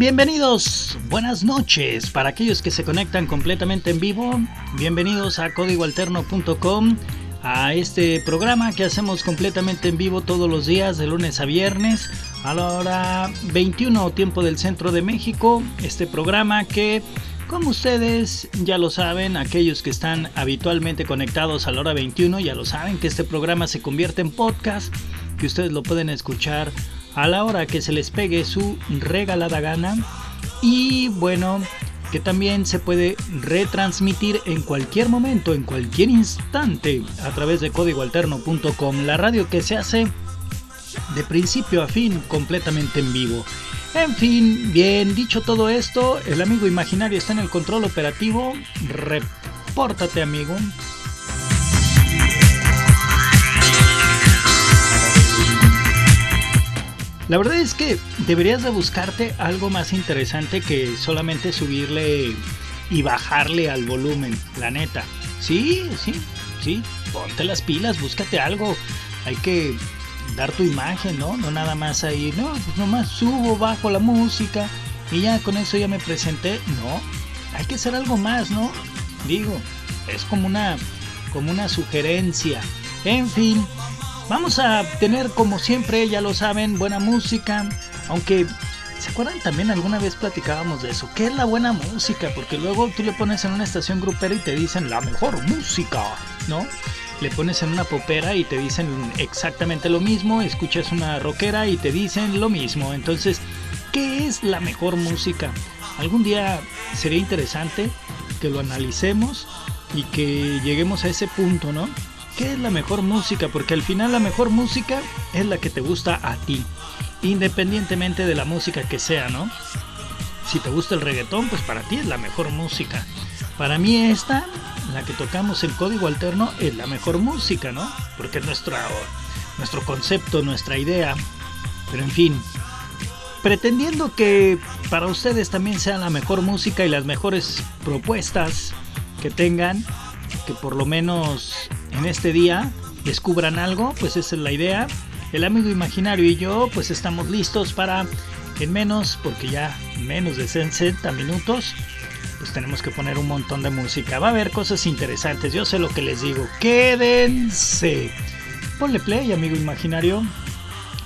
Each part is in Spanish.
Bienvenidos. Buenas noches. Para aquellos que se conectan completamente en vivo, bienvenidos a códigoalterno.com, a este programa que hacemos completamente en vivo todos los días, de lunes a viernes, a la hora 21 tiempo del centro de México. Este programa que, como ustedes ya lo saben, aquellos que están habitualmente conectados a la hora 21 ya lo saben que este programa se convierte en podcast, que ustedes lo pueden escuchar a la hora que se les pegue su regalada gana. Y bueno, que también se puede retransmitir en cualquier momento, en cualquier instante, a través de códigoalterno.com, la radio que se hace de principio a fin completamente en vivo. En fin, bien dicho todo esto, el amigo imaginario está en el control operativo. Repórtate, amigo. La verdad es que deberías de buscarte algo más interesante que solamente subirle y bajarle al volumen, la neta. Sí, sí, sí, ponte las pilas, búscate algo. Hay que dar tu imagen, ¿no? No nada más ahí, no, pues nomás subo, bajo la música y ya con eso ya me presenté. No, hay que hacer algo más, ¿no? Digo, es como una, como una sugerencia. En fin, Vamos a tener como siempre, ya lo saben, buena música. Aunque, ¿se acuerdan también alguna vez platicábamos de eso? ¿Qué es la buena música? Porque luego tú le pones en una estación grupera y te dicen la mejor música, ¿no? Le pones en una popera y te dicen exactamente lo mismo, escuchas una rockera y te dicen lo mismo. Entonces, ¿qué es la mejor música? Algún día sería interesante que lo analicemos y que lleguemos a ese punto, ¿no? ¿Qué es la mejor música? Porque al final la mejor música es la que te gusta a ti, independientemente de la música que sea, ¿no? Si te gusta el reggaetón, pues para ti es la mejor música. Para mí esta, la que tocamos en código alterno, es la mejor música, ¿no? Porque es nuestro, nuestro concepto, nuestra idea. Pero en fin, pretendiendo que para ustedes también sea la mejor música y las mejores propuestas que tengan, que por lo menos en este día descubran algo, pues esa es la idea. El amigo imaginario y yo pues estamos listos para en menos, porque ya menos de 60 minutos, pues tenemos que poner un montón de música. Va a haber cosas interesantes, yo sé lo que les digo. Quédense. Ponle play, amigo imaginario.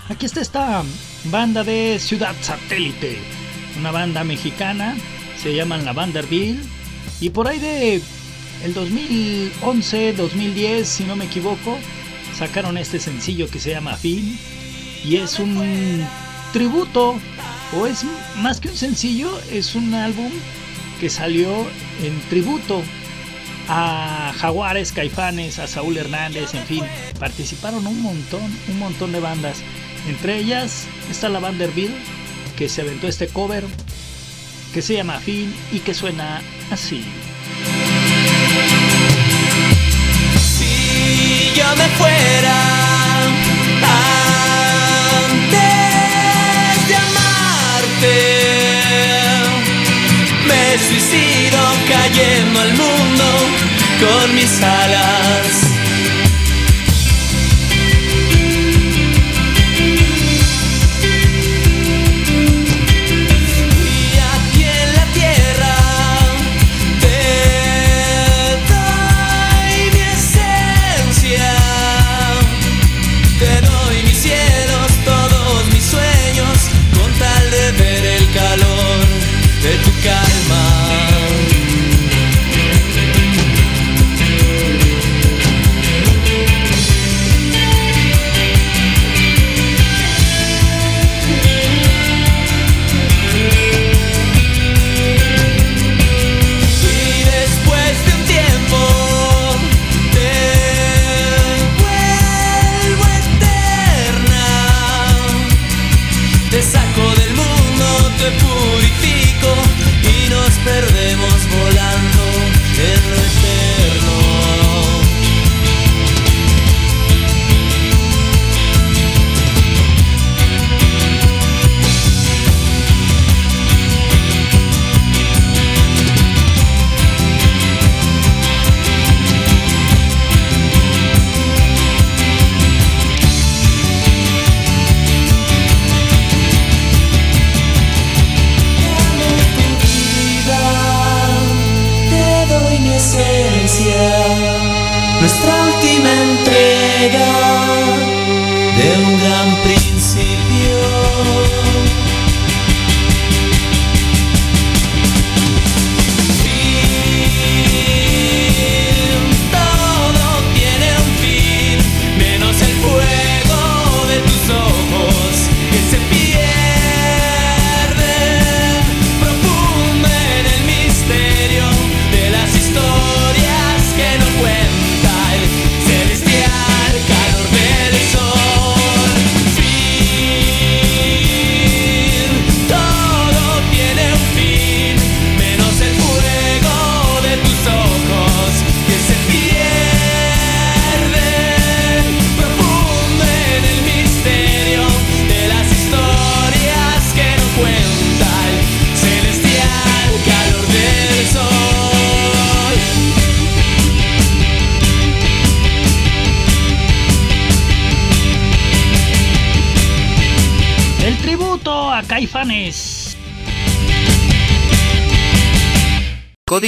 Aquí está esta banda de Ciudad Satélite, una banda mexicana, se llaman la Vanderbilt. Y por ahí de el 2011, 2010, si no me equivoco, sacaron este sencillo que se llama Fin y es un tributo o es más que un sencillo, es un álbum que salió en tributo a Jaguares, Caifanes, a Saúl Hernández, en fin, participaron un montón, un montón de bandas. Entre ellas está la Vanderbilt, que se aventó este cover, que se llama Fin y que suena así. Yo me fuera antes de amarte. Me suicido cayendo al mundo con mis alas.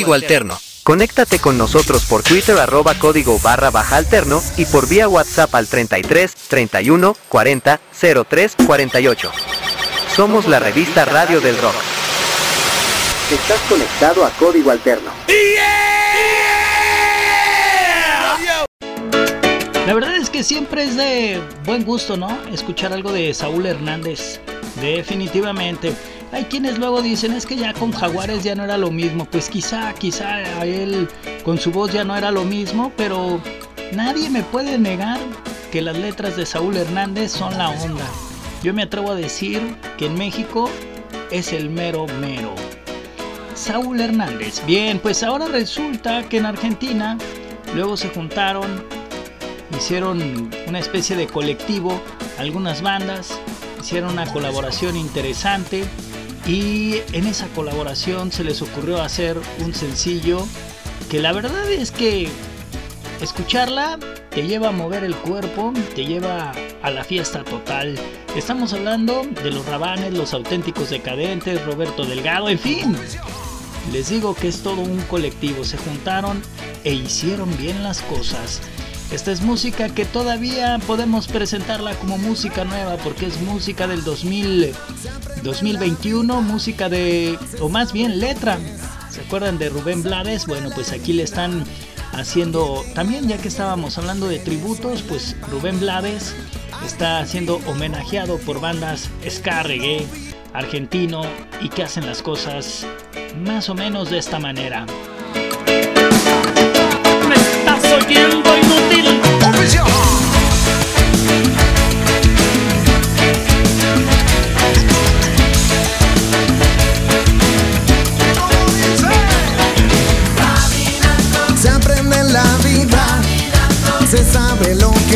Código Alterno. Conéctate con nosotros por Twitter arroba código barra baja alterno y por vía WhatsApp al 33 31 40 03 48. Somos la revista Radio del Rock. Estás conectado a Código Alterno. La verdad es que siempre es de buen gusto, ¿no? Escuchar algo de Saúl Hernández. Definitivamente. Hay quienes luego dicen es que ya con Jaguares ya no era lo mismo. Pues quizá, quizá a él con su voz ya no era lo mismo, pero nadie me puede negar que las letras de Saúl Hernández son la onda. Yo me atrevo a decir que en México es el mero mero. Saúl Hernández. Bien, pues ahora resulta que en Argentina luego se juntaron, hicieron una especie de colectivo, algunas bandas, hicieron una colaboración interesante y en esa colaboración se les ocurrió hacer un sencillo que la verdad es que escucharla te lleva a mover el cuerpo, te lleva a la fiesta total. Estamos hablando de los Rabanes, los auténticos decadentes, Roberto Delgado, en fin. Les digo que es todo un colectivo, se juntaron e hicieron bien las cosas. Esta es música que todavía podemos presentarla como música nueva porque es música del 2000, 2021, música de, o más bien letra. ¿Se acuerdan de Rubén Blades? Bueno, pues aquí le están haciendo, también ya que estábamos hablando de tributos, pues Rubén Blades está siendo homenajeado por bandas ska reggae argentino y que hacen las cosas más o menos de esta manera. Me estás oyendo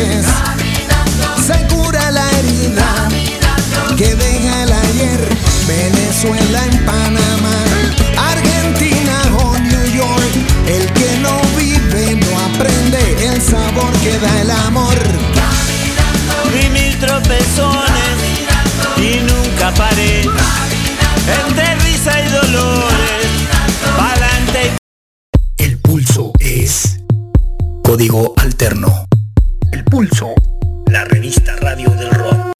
sabe lo que es, se cura la herida que deja el ayer. Venezuela en Panamá, Argentina o New York. El que no vive no aprende el sabor que da el amor. Vi mil tropezones y nunca paré. Entre risa y dolores, pa'lante El pulso es código alterno. Pulso, la revista radio del rock.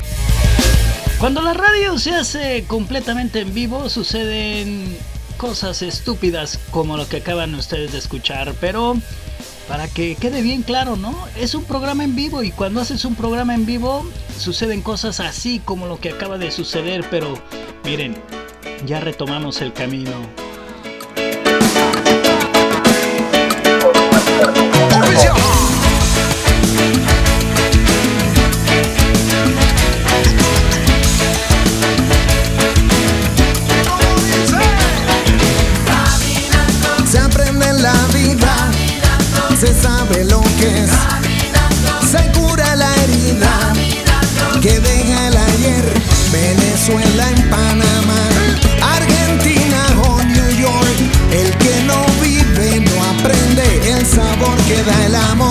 Cuando la radio se hace completamente en vivo suceden cosas estúpidas como lo que acaban ustedes de escuchar, pero para que quede bien claro, ¿no? Es un programa en vivo y cuando haces un programa en vivo suceden cosas así como lo que acaba de suceder, pero miren, ya retomamos el camino. En Panamá, Argentina o New York. El que no vive no aprende el sabor que da el amor.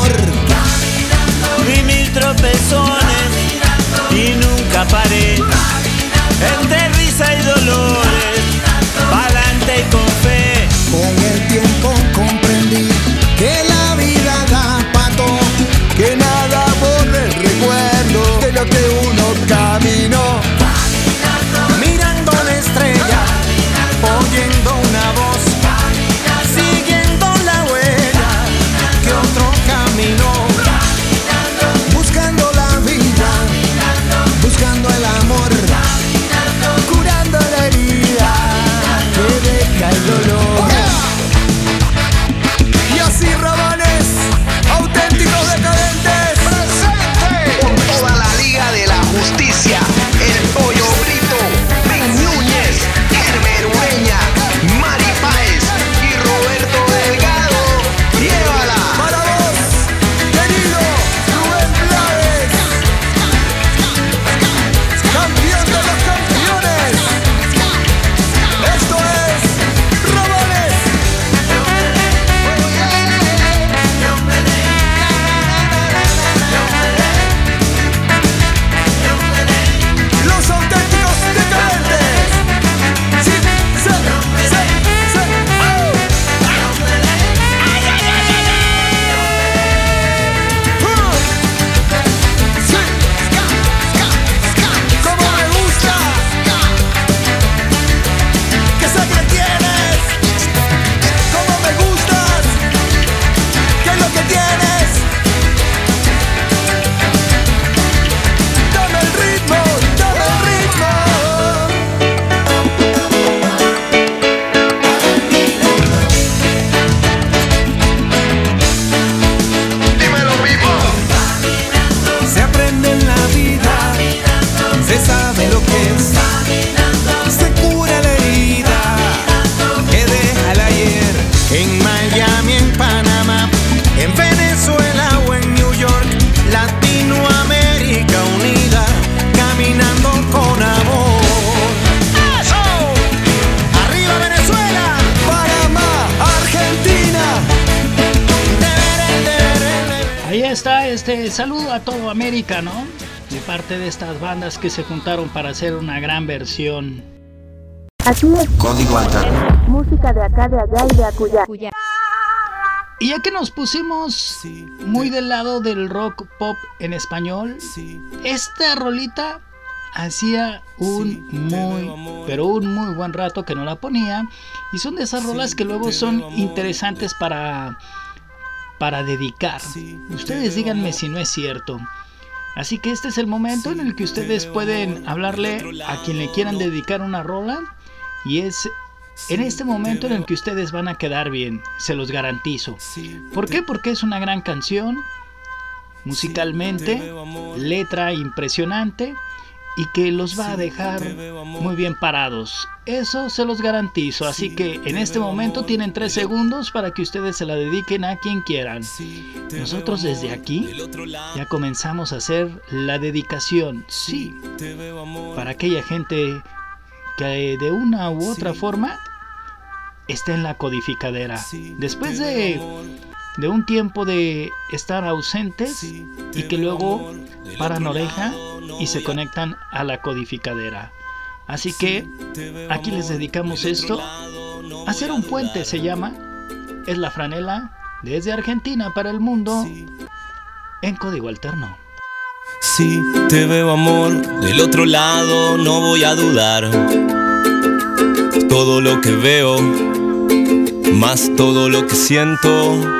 buscando el amor. Este saludo a todo América, ¿no? De parte de estas bandas que se juntaron para hacer una gran versión. Así es. Código alterno. Música de acá, de allá y de acullá. Y ya que nos pusimos muy del lado del rock pop en español, esta rolita hacía un muy, pero un muy buen rato que no la ponía. Y son de esas rolas que luego son interesantes para, para dedicar. Ustedes díganme si no es cierto. Así que este es el momento en el que ustedes pueden hablarle a quien le quieran dedicar una rola. Y es en este momento en el que ustedes van a quedar bien, se los garantizo. ¿Por qué? Porque es una gran canción, musicalmente, letra impresionante y que los va a dejar muy bien parados. Eso se los garantizo. Así que en este momento tienen tres segundos para que ustedes se la dediquen a quien quieran. Nosotros desde aquí ya comenzamos a hacer la dedicación. Sí, para aquella gente que de una u otra forma está en la codificadera. Después de, de un tiempo de estar ausentes y que luego paran oreja y se conectan a la codificadera. Así que aquí les dedicamos esto. Hacer un puente se llama. Es la franela desde Argentina para el mundo en código alterno. Si te veo amor del otro lado, no voy a dudar. Todo lo que veo más todo lo que siento.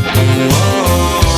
Ser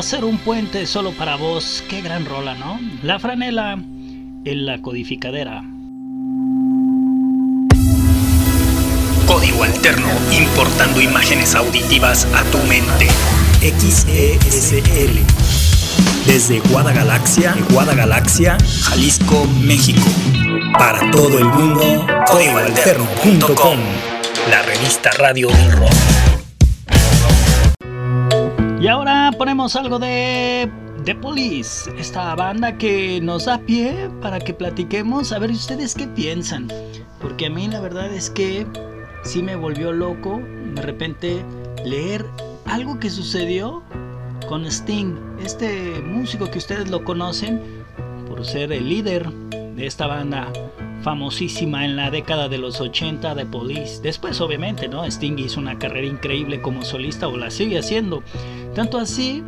hacer un puente solo para vos. Qué gran rola, ¿no? La franela en la codificadera. Código alterno, importando imágenes auditivas a tu mente. XESL. Desde Guadagalaxia, Guadagalaxia, Jalisco, México. Para todo el mundo, códigoalterno.com. La revista radio del rock. Algo de The Police, esta banda que nos da pie para que platiquemos, a ver ustedes qué piensan. Porque a mí la verdad es que sí me volvió loco de repente leer algo que sucedió con Sting, este músico que ustedes lo conocen por ser el líder de esta banda famosísima en la década de los 80 de Police. Después obviamente, ¿no? Sting hizo una carrera increíble como solista o la sigue haciendo. Tanto así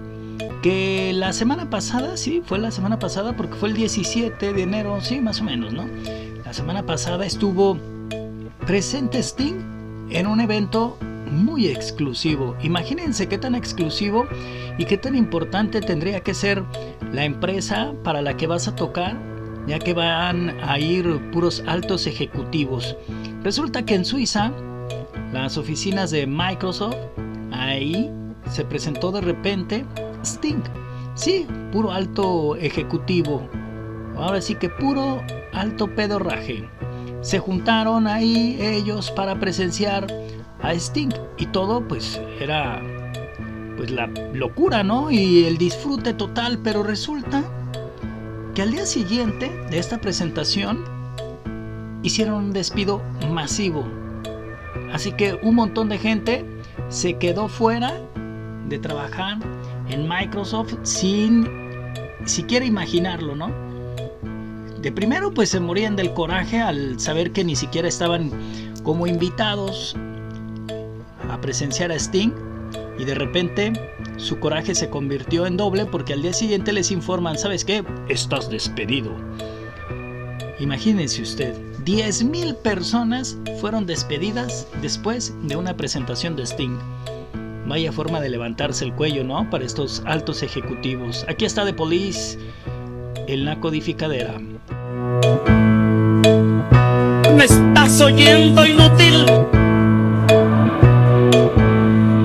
que la semana pasada, sí, fue la semana pasada porque fue el 17 de enero, sí, más o menos, ¿no? La semana pasada estuvo presente Sting en un evento muy exclusivo. Imagínense qué tan exclusivo y qué tan importante tendría que ser la empresa para la que vas a tocar, ya que van a ir puros altos ejecutivos. Resulta que en Suiza, las oficinas de Microsoft, ahí se presentó de repente Sting. Sí, puro alto ejecutivo. Ahora sí que puro alto pedorraje. Se juntaron ahí ellos para presenciar a Sting y todo pues era pues la locura, ¿no? Y el disfrute total, pero resulta que al día siguiente de esta presentación hicieron un despido masivo. Así que un montón de gente se quedó fuera de trabajar en Microsoft sin siquiera imaginarlo, ¿no? De primero pues se morían del coraje al saber que ni siquiera estaban como invitados a presenciar a Sting y de repente su coraje se convirtió en doble porque al día siguiente les informan, ¿sabes qué? Estás despedido. Imagínense usted, 10.000 personas fueron despedidas después de una presentación de Sting. Vaya forma de levantarse el cuello, ¿no? Para estos altos ejecutivos. Aquí está The Police en la codificadera. ¿Me estás oyendo inútil?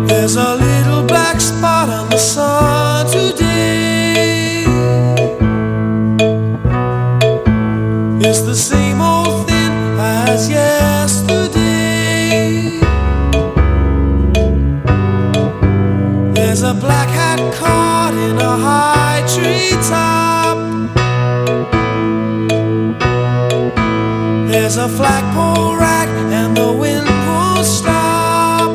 There's a little black spot on the sun today. It's the same black hat caught in a high tree top. There's a flagpole rack and the wind won't stop.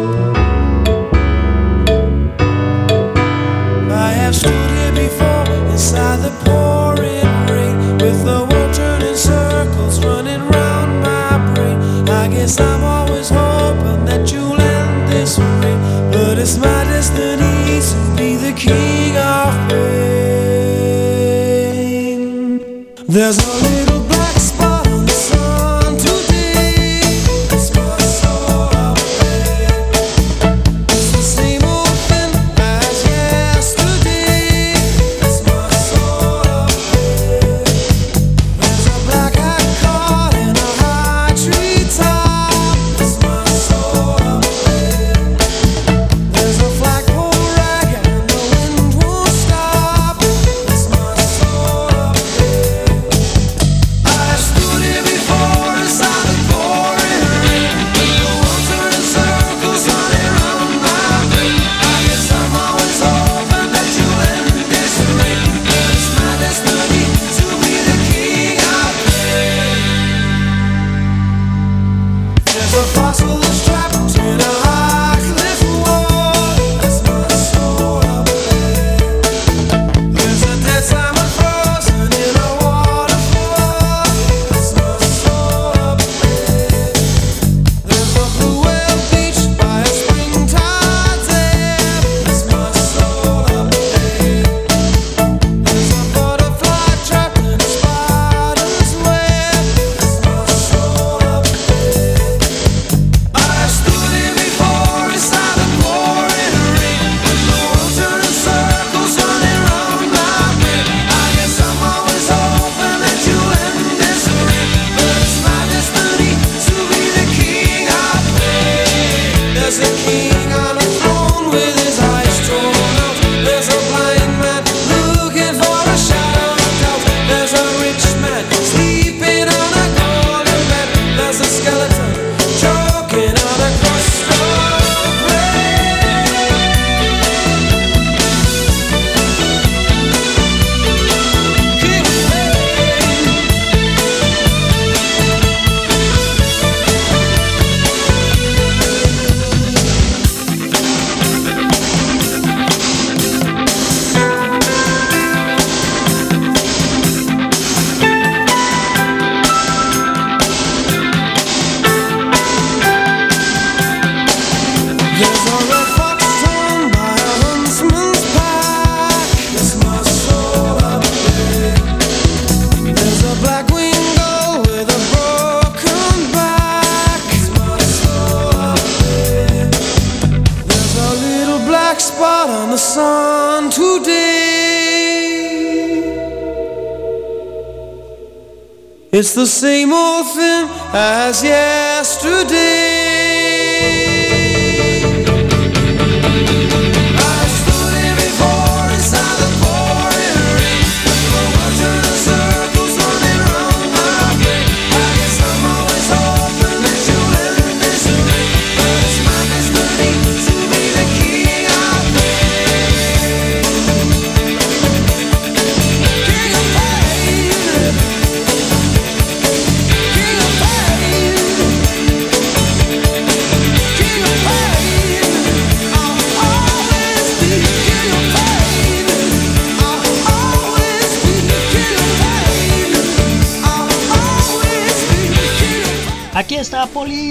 I have stood here before inside the pouring rain with the world turning circles running round my brain. I guess I'm There's a It's the same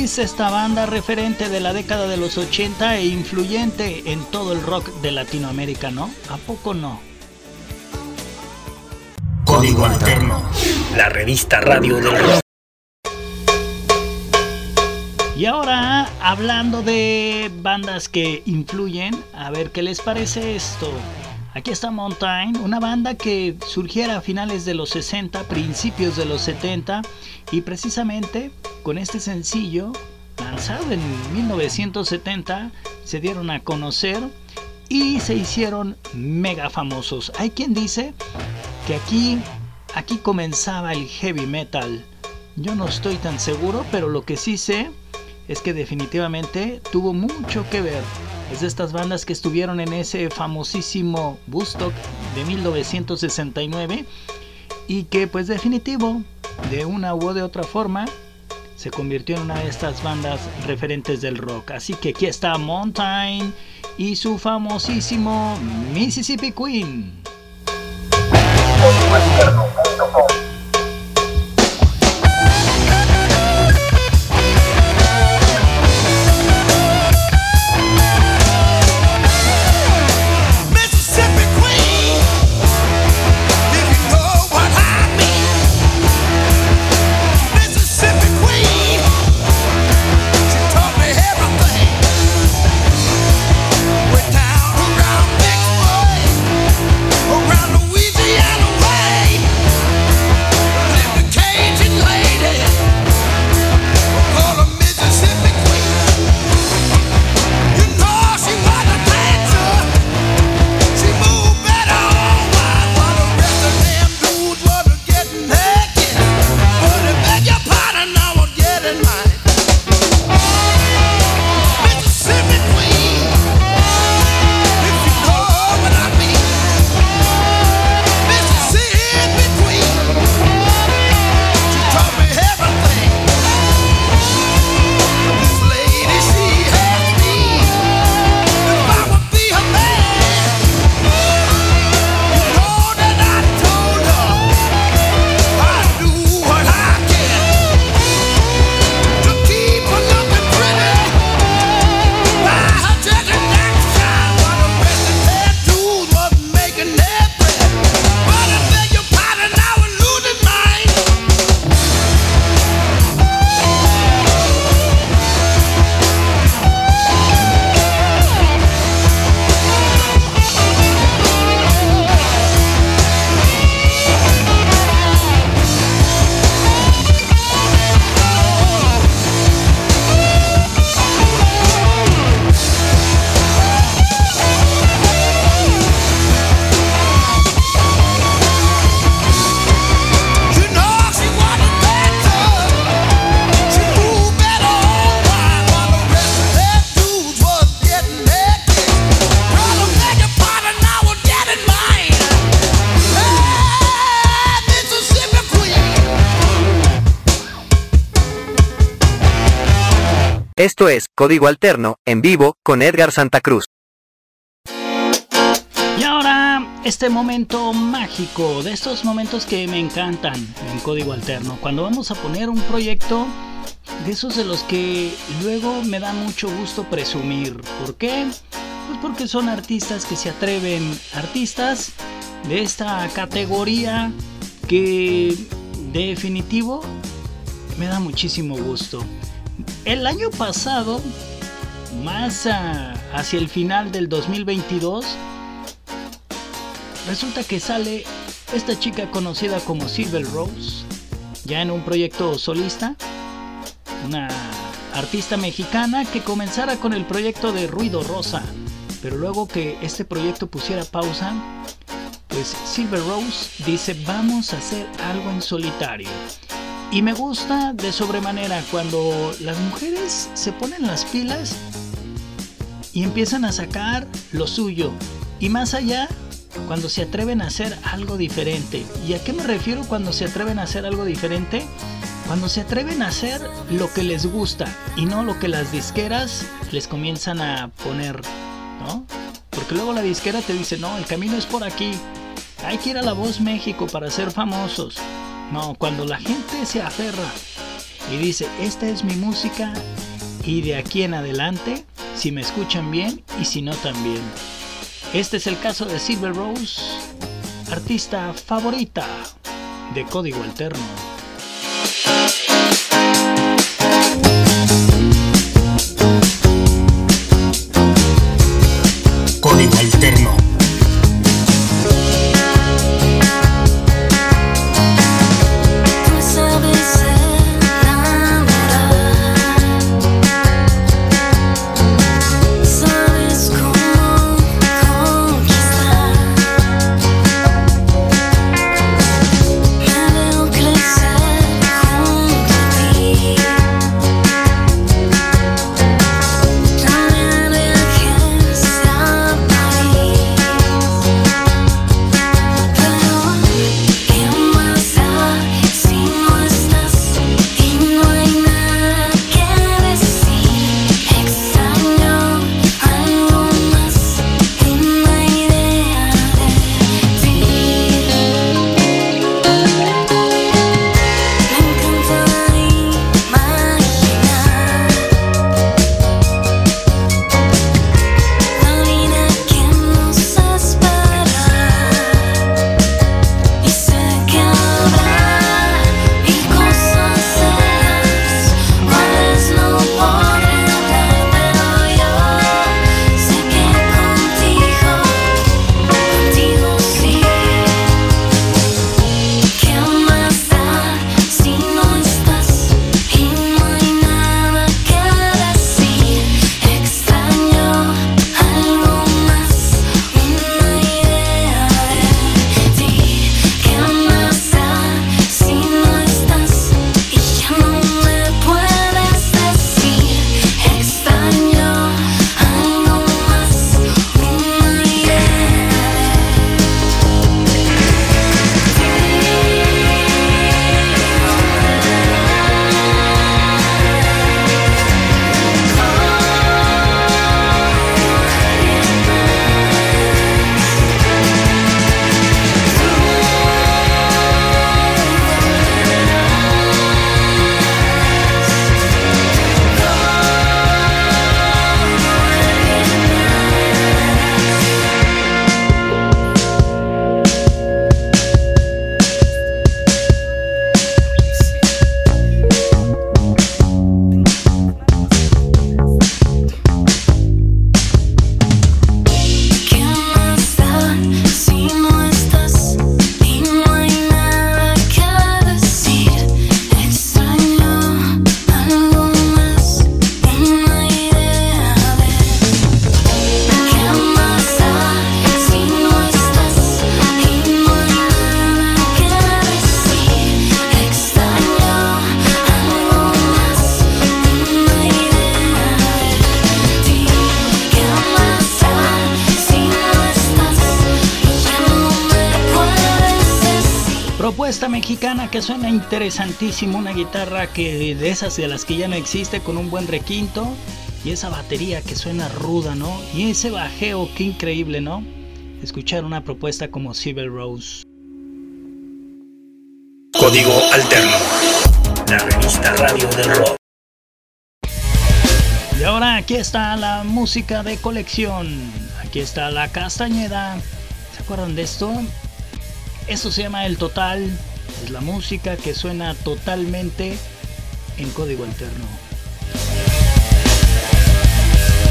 Police, esta banda referente de la década de los 80 e influyente en todo el rock de Latinoamérica, ¿no? ¿A poco no? Código Alterno. La revista radio del rock. Y ahora, hablando de bandas que influyen, a ver qué les parece esto. Aquí está Mountain, una banda que surgiera a finales de los 60, principios de los 70, y precisamente con este sencillo, lanzado en 1970, se dieron a conocer y se hicieron mega famosos. Hay quien dice que aquí, aquí comenzaba el heavy metal. Yo no estoy tan seguro, pero lo que sí sé es que definitivamente tuvo mucho que ver. Es de estas bandas que estuvieron en ese famosísimo Woodstock de 1969 y que pues definitivo, de una u de otra forma, se convirtió en una de estas bandas referentes del rock. Así que aquí está Mountain y su famosísimo Mississippi Queen. Esto es Código Alterno, en vivo, con Edgar Santa Cruz. Y ahora, este momento mágico, de estos momentos que me encantan en código alterno, cuando vamos a poner un proyecto de esos de los que luego me da mucho gusto presumir. ¿Por qué? Pues porque son artistas que se atreven, artistas de esta categoría que definitivo me da muchísimo gusto. El año pasado, más ah, hacia el final del 2022, resulta que sale esta chica conocida como Silver Rose, ya en un proyecto solista, una artista mexicana que comenzara con el proyecto de Ruido Rosa, pero luego que este proyecto pusiera pausa, pues Silver Rose dice vamos a hacer algo en solitario. Y me gusta de sobremanera cuando las mujeres se ponen las pilas y empiezan a sacar lo suyo. Y más allá, cuando se atreven a hacer algo diferente. ¿Y a qué me refiero cuando se atreven a hacer algo diferente? Cuando se atreven a hacer lo que les gusta y no lo que las disqueras les comienzan a poner, ¿no? Porque luego la disquera te dice, no, el camino es por aquí. Hay que ir a La Voz México para ser famosos. No, cuando la gente se aferra y dice, esta es mi música y de aquí en adelante, si me escuchan bien y si no también. Este es el caso de Silver Rose, artista favorita de Código Alterno. Interesantísimo, una guitarra que de esas de las que ya no existe con un buen requinto y esa batería que suena ruda, ¿no? Y ese bajeo, qué increíble, ¿no? Escuchar una propuesta como Silver Rose. Código Alterno. La revista radio del rock. Y ahora aquí está la música de colección. Aquí está la Castañeda. ¿Se acuerdan de esto? Esto se llama El Total. Es la música que suena totalmente en código alterno.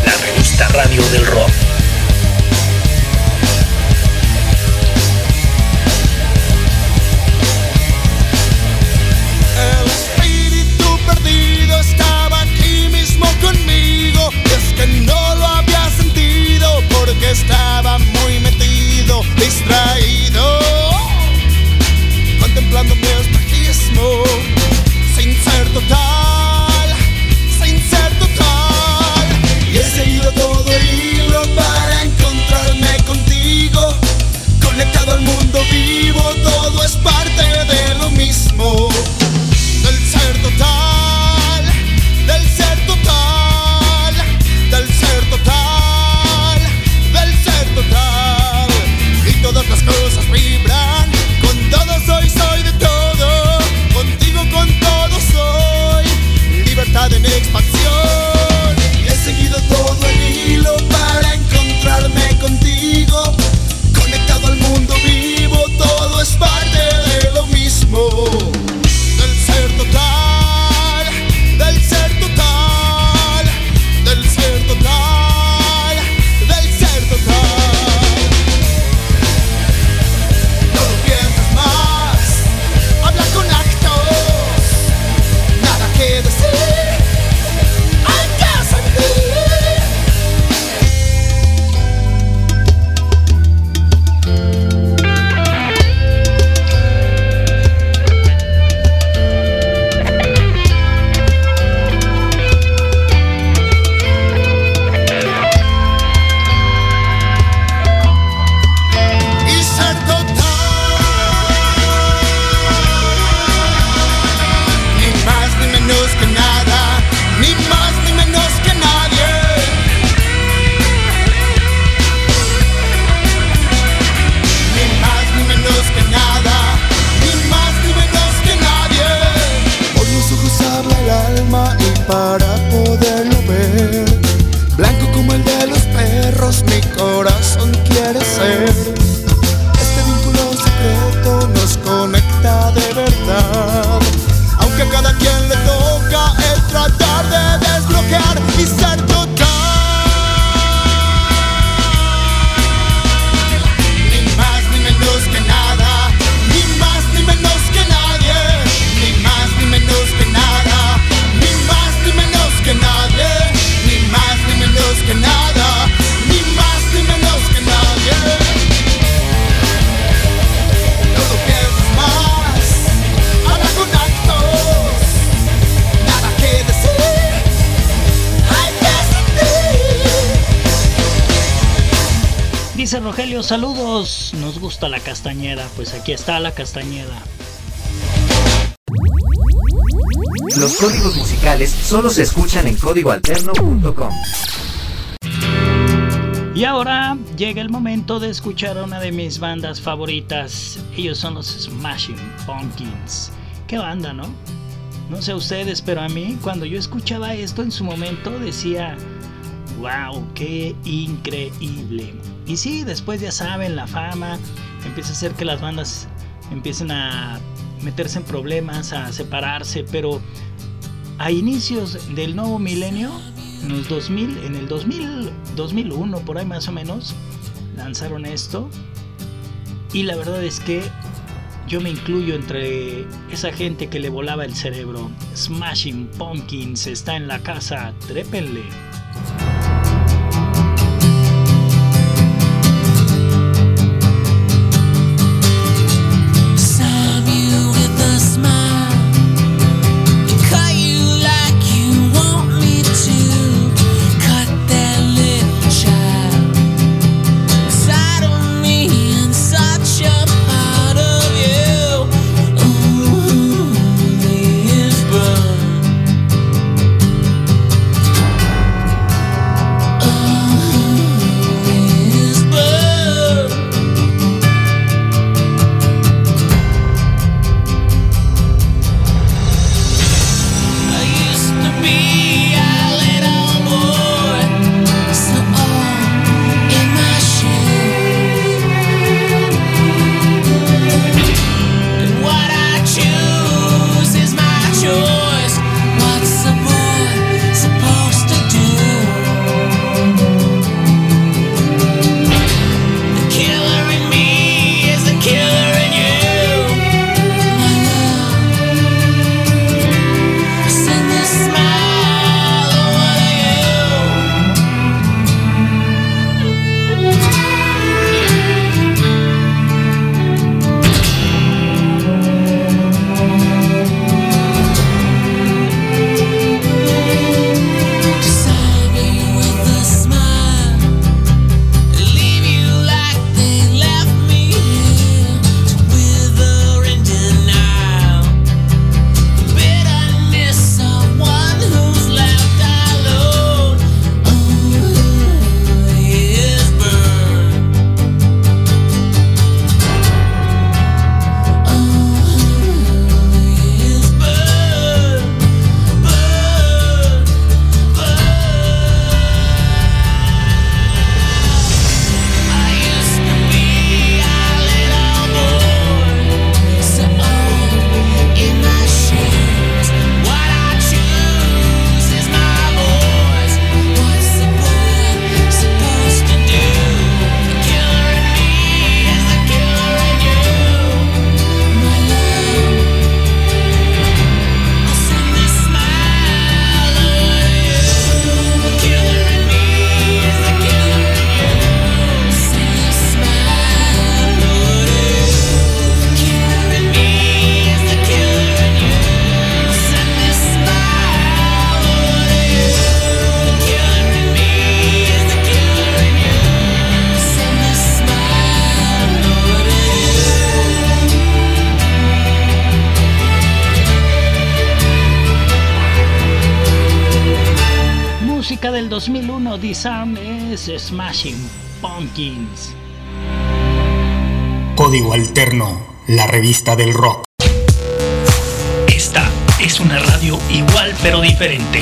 La revista Radio del Rock. El espíritu perdido estaba aquí mismo conmigo. Y es que no lo había sentido porque estaba muy metido, distraído. plano mesmo é mesmo, sem ser total. Tá? expertise gusta la castañeda. Pues aquí está la castañeda. Los códigos musicales solo se escuchan en códigoalterno.com. Y ahora llega el momento de escuchar a una de mis bandas favoritas. Ellos son los Smashing Pumpkins. Qué banda, ¿no? No sé ustedes, pero a mí cuando yo escuchaba esto en su momento decía, wow, qué increíble. Y sí, después ya saben, la fama empieza a hacer que las bandas empiecen a meterse en problemas, a separarse, pero a inicios del nuevo milenio, en los 2000, en el 2000, 2001, por ahí más o menos, lanzaron esto. Y la verdad es que yo me incluyo entre esa gente que le volaba el cerebro. Smashing Pumpkins está en la casa, trépenle. 2001, Disarm es Smashing Pumpkins. Código Alterno, la revista del rock. Esta es una radio igual pero diferente.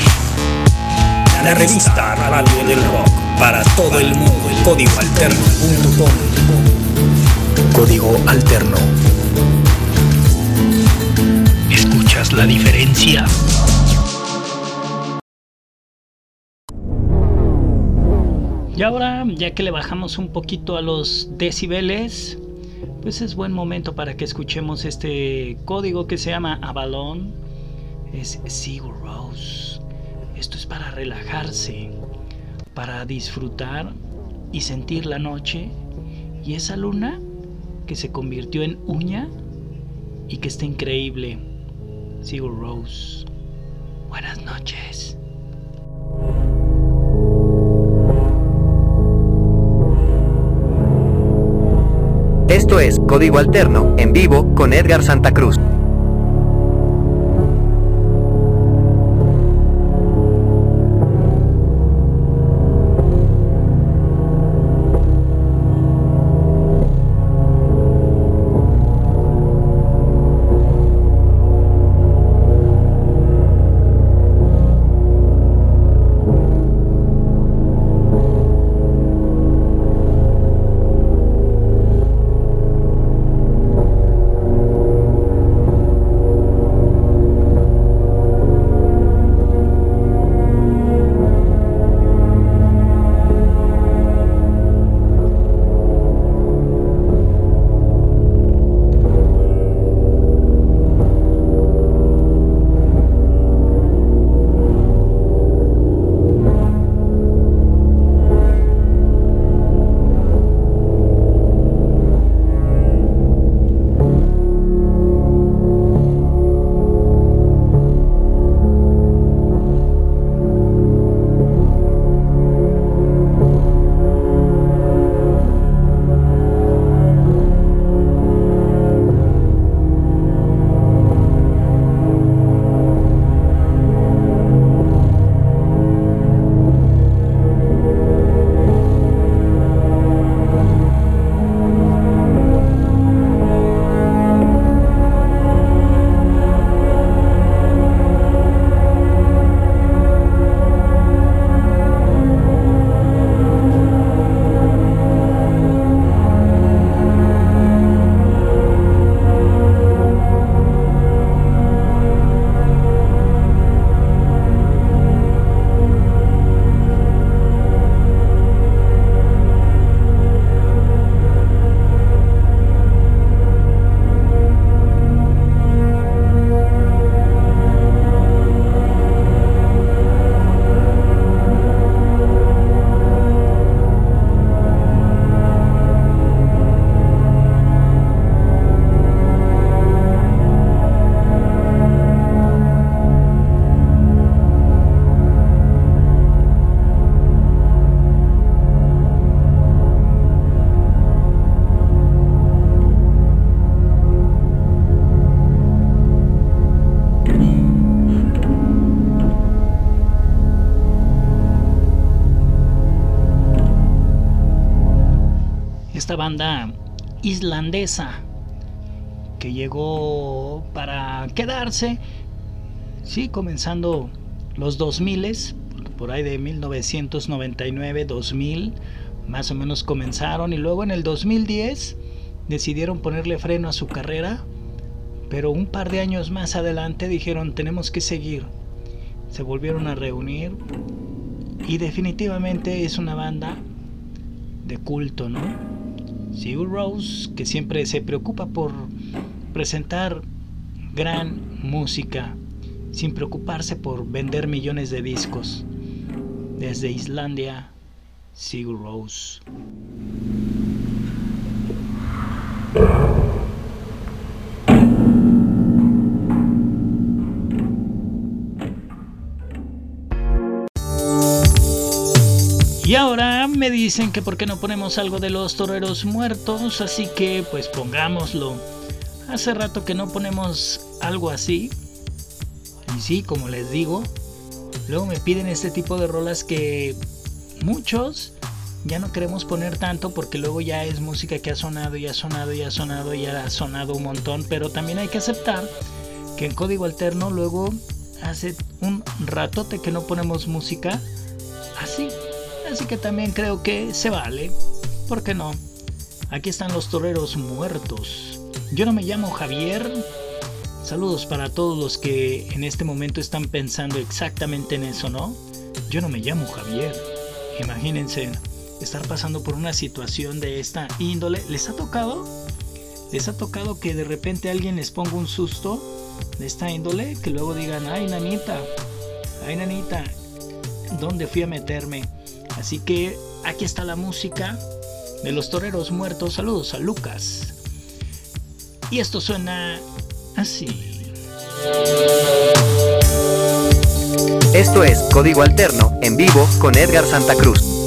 La revista Radio del Rock para todo el mundo. Código Alterno.com. Código Alterno. ¿Escuchas la diferencia? Y ahora, ya que le bajamos un poquito a los decibeles, pues es buen momento para que escuchemos este código que se llama Avalon. Es Sigur Rose. Esto es para relajarse, para disfrutar y sentir la noche y esa luna que se convirtió en uña y que está increíble. Sigur Rose. Buenas noches. Esto es Código Alterno, en vivo, con Edgar Santa Cruz. Banda islandesa que llegó para quedarse, sí, comenzando los 2000 por ahí de 1999, 2000, más o menos comenzaron y luego en el 2010 decidieron ponerle freno a su carrera, pero un par de años más adelante dijeron tenemos que seguir. Se volvieron a reunir y definitivamente es una banda de culto, ¿no? Sigur Rose, que siempre se preocupa por presentar gran música, sin preocuparse por vender millones de discos. Desde Islandia, Sigur Rose. Y ahora me dicen que por qué no ponemos algo de los toreros muertos, así que pues pongámoslo. Hace rato que no ponemos algo así. Y sí, como les digo, luego me piden este tipo de rolas que muchos ya no queremos poner tanto porque luego ya es música que ha sonado y ha sonado y ha sonado y ha sonado un montón, pero también hay que aceptar que en código alterno luego hace un ratote que no ponemos música así. Así que también creo que se vale. ¿Por qué no? Aquí están los toreros muertos. Yo no me llamo Javier. Saludos para todos los que en este momento están pensando exactamente en eso, ¿no? Yo no me llamo Javier. Imagínense estar pasando por una situación de esta índole. ¿Les ha tocado? ¿Les ha tocado que de repente alguien les ponga un susto de esta índole? Que luego digan, ay nanita, ay nanita, ¿dónde fui a meterme? Así que aquí está la música de los toreros muertos. Saludos a Lucas. Y esto suena así. Esto es Código Alterno, en vivo, con Edgar Santa Cruz.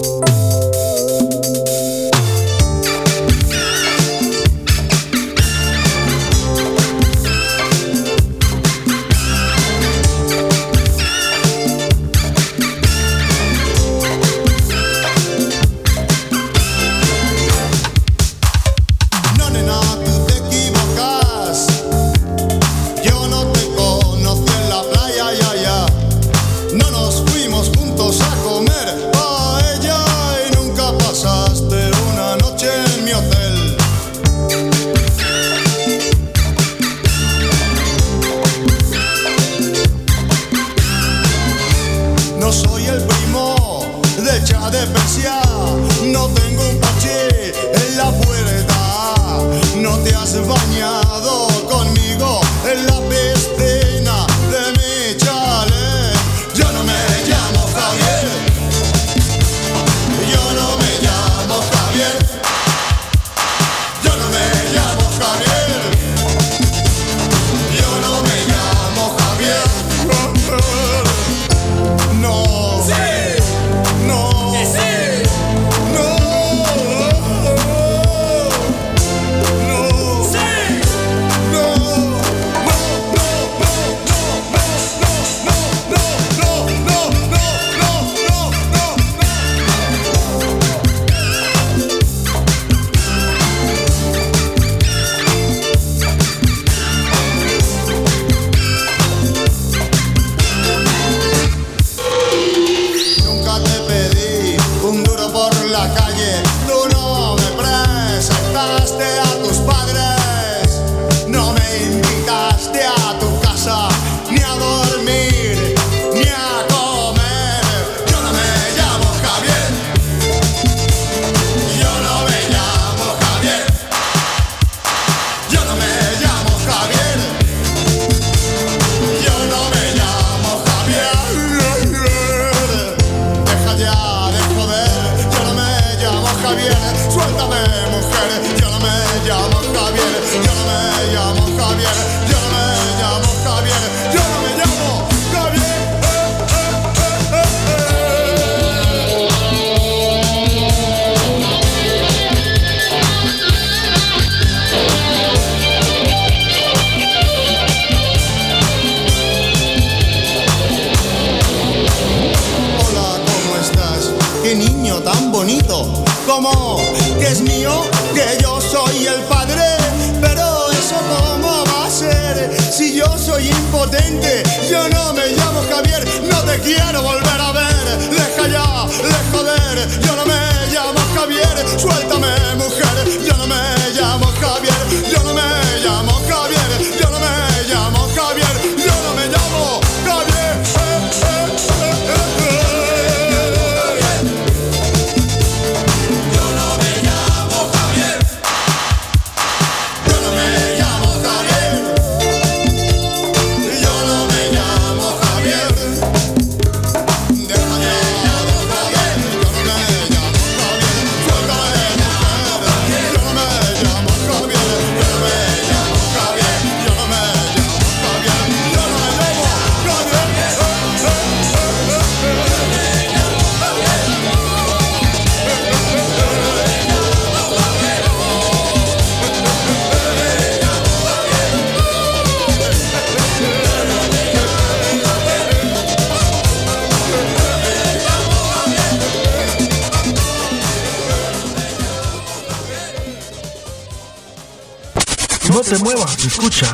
Te muevas, escucha.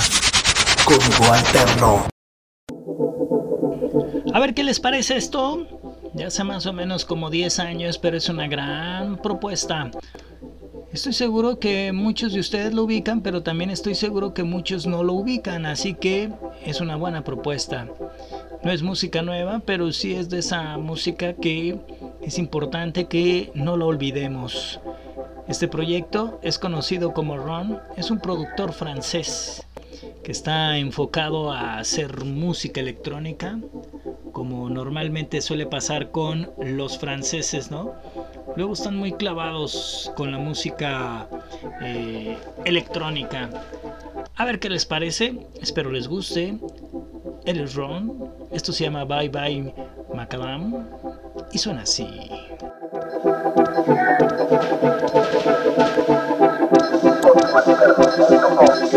Código Alterno. A ver qué les parece esto. Ya hace más o menos como 10 años, pero es una gran propuesta. Estoy seguro que muchos de ustedes lo ubican, pero también estoy seguro que muchos no lo ubican, así que es una buena propuesta. No es música nueva, pero sí es de esa música que es importante que no lo olvidemos. Este proyecto es conocido como Ron, es un productor francés que está enfocado a hacer música electrónica, como normalmente suele pasar con los franceses, ¿no? Luego están muy clavados con la música eh, electrónica. A ver qué les parece, espero les guste. Él es Ron, esto se llama Bye Bye Macadam y suena así. Cục điện.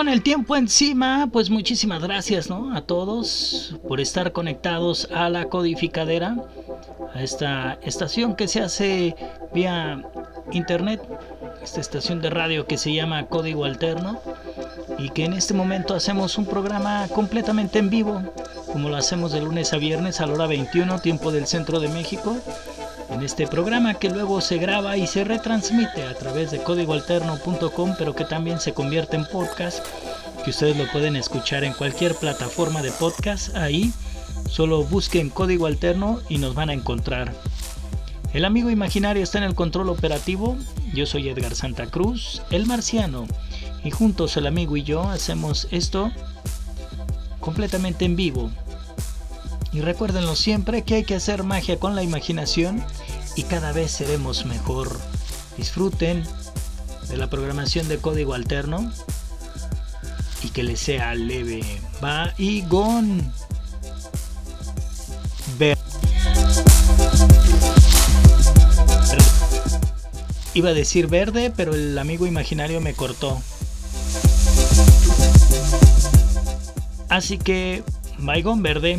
Con el tiempo encima, pues muchísimas gracias, ¿no? A todos por estar conectados a la codificadera, a esta estación que se hace vía internet, esta estación de radio que se llama Código Alterno y que en este momento hacemos un programa completamente en vivo, como lo hacemos de lunes a viernes a la hora 21, tiempo del centro de México. En este programa que luego se graba y se retransmite a través de códigoalterno.com, pero que también se convierte en podcast, que ustedes lo pueden escuchar en cualquier plataforma de podcast. Ahí solo busquen Código Alterno y nos van a encontrar. El amigo imaginario está en el control operativo. Yo soy Edgar Santa Cruz, el marciano. Y juntos el amigo y yo hacemos esto completamente en vivo. Y recuérdenlo siempre que hay que hacer magia con la imaginación y cada vez seremos mejor. Disfruten de la programación de código alterno y que les sea leve. Va y gon. Iba a decir verde, pero el amigo imaginario me cortó. Así que, Baigón Verde.